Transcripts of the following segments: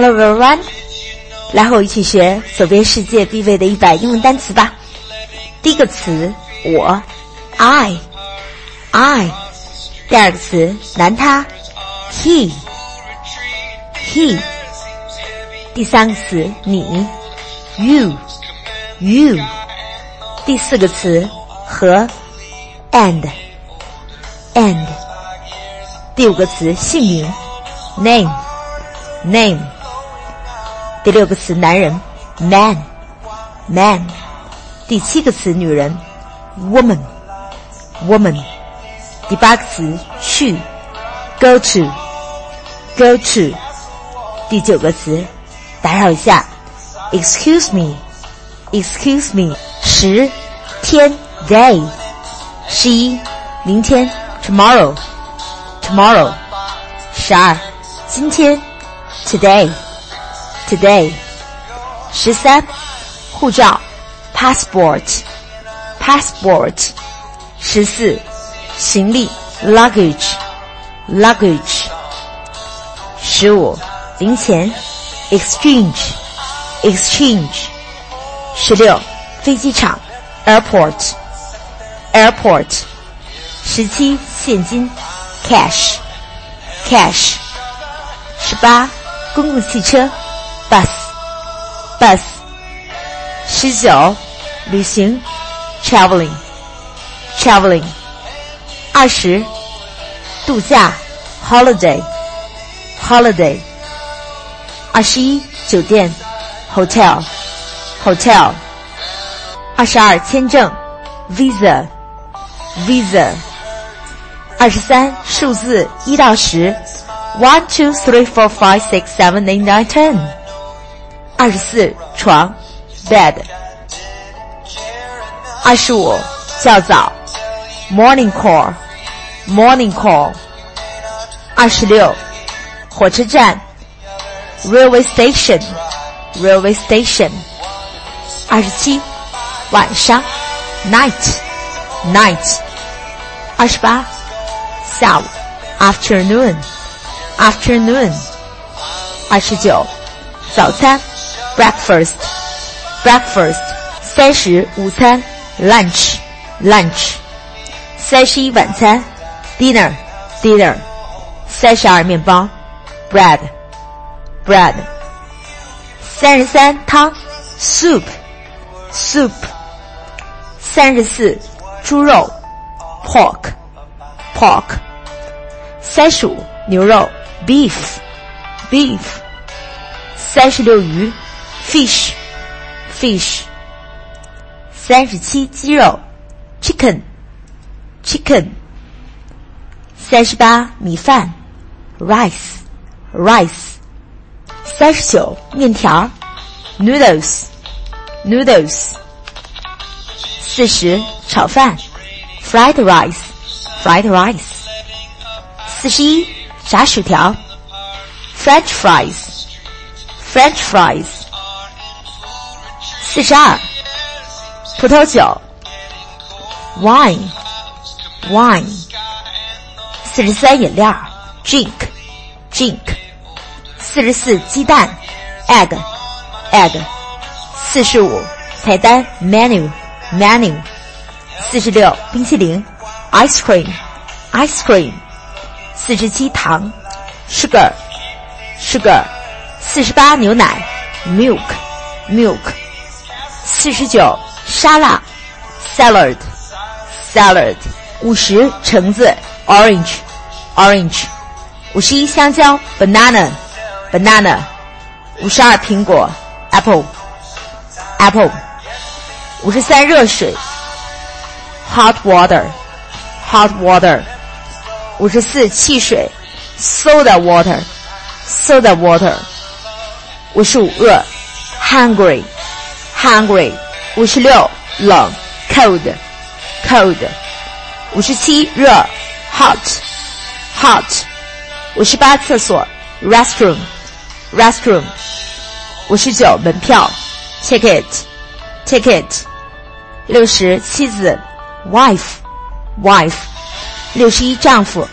Hello everyone，来和我一起学走遍世界必备的一百英文单词吧。第一个词我，I，I。第二个词男他，he，he。第三个词你，you，you。第四个词和，and，and。第五个词姓名，name，name。第六个词男人，man，man。第七个词女人，woman，woman。第八个词去，go to，go to。第九个词打扰一下，excuse me，excuse me。十天，day。十一明天，tomorrow，tomorrow。十二今天，today ，today，today。十三护照，passport，passport。十四行李，luggage，luggage。十五，零钱，exchange，exchange。十六，飞机场，airport，airport。十七，现金，cash，cash。十八，公共汽车 bus. Bus. 十九旅行 traveling. Traveling. 二十.度假 holiday. Holiday. 二十一.酒店. Hotel. Hotel. 二十二.签证. Visa. Visa. 二十三.数字一到十. One two three four five six seven eight nine ten。二十四，床，bed。二十五，较早，morning call。Morning call，二十六，火车站，railway station，railway station，二十七，晚上，night，night，二十八，下午，afternoon，afternoon，二十九，早餐 ，breakfast，breakfast，三十，午餐，lunch，lunch，三十一，晚餐。dinner dinner 三十二面包 bread bread 三十三汤 soup soup 三十四猪肉 pork pork 三十五牛肉 beef beef 三十六鱼 Fish fish 三十七鸡肉 chicken chicken 三十八米饭，rice rice。三十九面条，noodles noodles。四十炒饭，fried rice fried rice。四十一炸薯条，French fries French fries。四十二葡萄酒，wine wine。四十三饮料，drink，drink。四十四鸡蛋，egg，egg。四十五菜单，menu，menu。四十六冰淇淋，ice cream，ice cream。四十七糖，sugar，sugar。四十八牛奶，milk，milk。四十九沙拉，salad，salad。五十橙子，orange。orange，五十一香蕉，banana，banana，五十二苹果，apple，apple，五十三热水，hot water，hot water，五十四汽水，soda water，soda water，五十五饿，hungry ，hungry，hungry，五十六冷，cold，cold，五十七热，hot。hot，五十八厕所，restroom，restroom，五十九门票，ticket，ticket，六十妻子，wife，wife，六十一丈夫，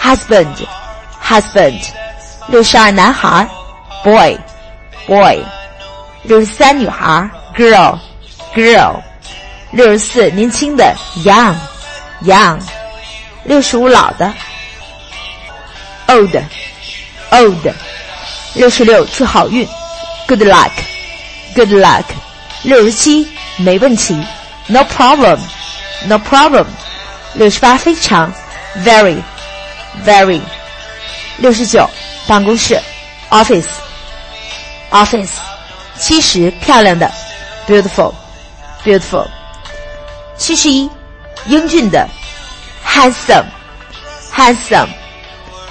husband，husband，六十二男孩 boy，boy。六十三女孩 ，girl，girl。六十四年轻的，young，young。六十五老的，old，old。六十六祝好运，good luck，good luck。六十七没问题，no problem，no problem。六十八非常，very，very。六十九办公室，office，office。七十漂亮的 ，beautiful，beautiful。七十一英俊的，handsome，handsome。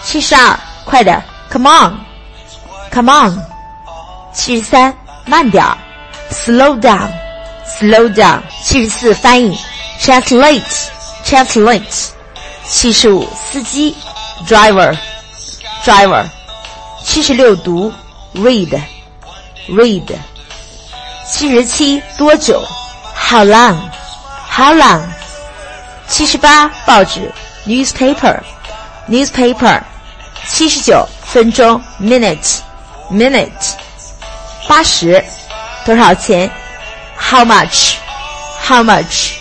七十二快点，come on，come on。七十三慢点，slow down，slow down。七十四翻译，translate，translate。七十五司机，driver，driver。七十六读，read。read。 七十七多久？How long? How long? 七十八报纸，newspaper, newspaper。七十九分钟，minute, minute。八十多少钱？How much? How much?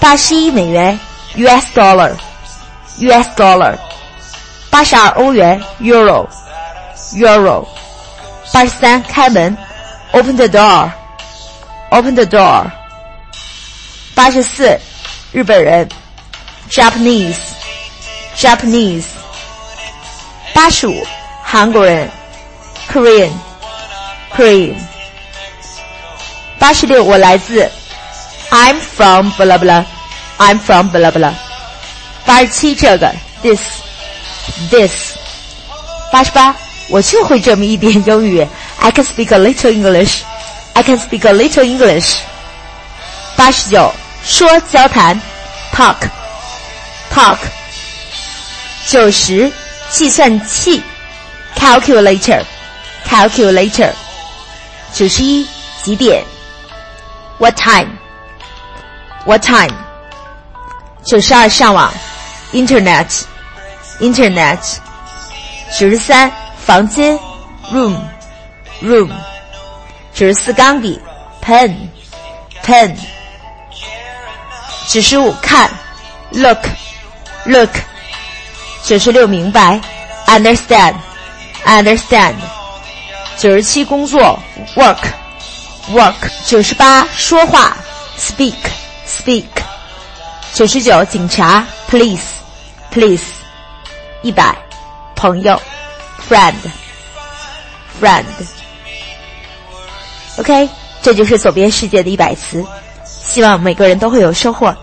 八十一美元，US dollar, US dollar。八十二欧元，euro, euro。八十三，开门 ，open the door，open the door。八十四，日本人，Japanese，Japanese。八十五，韩国人，Korean，Korean。八十六，我来自，I'm from blah blah，I'm from blah blah。八十七，这个，this，this。八十八。我就会这么一点英语 ，I can speak a little English. I can speak a little English. 八十九，说交谈，talk，talk。九十，计算器，calculator，calculator。九十一，几点，what time，what time。九十二，上网，internet，internet。九十三。房间，room，room， Room，九十四钢笔，pen，pen，九十五看，look，look，九十六明白，understand，understand，九十七工作，work，work，九十八说话，speak，speak，九十九警察，police，police，一百朋友。friend friend OK，这就是走遍世界的一百词，希望每个人都会有收获。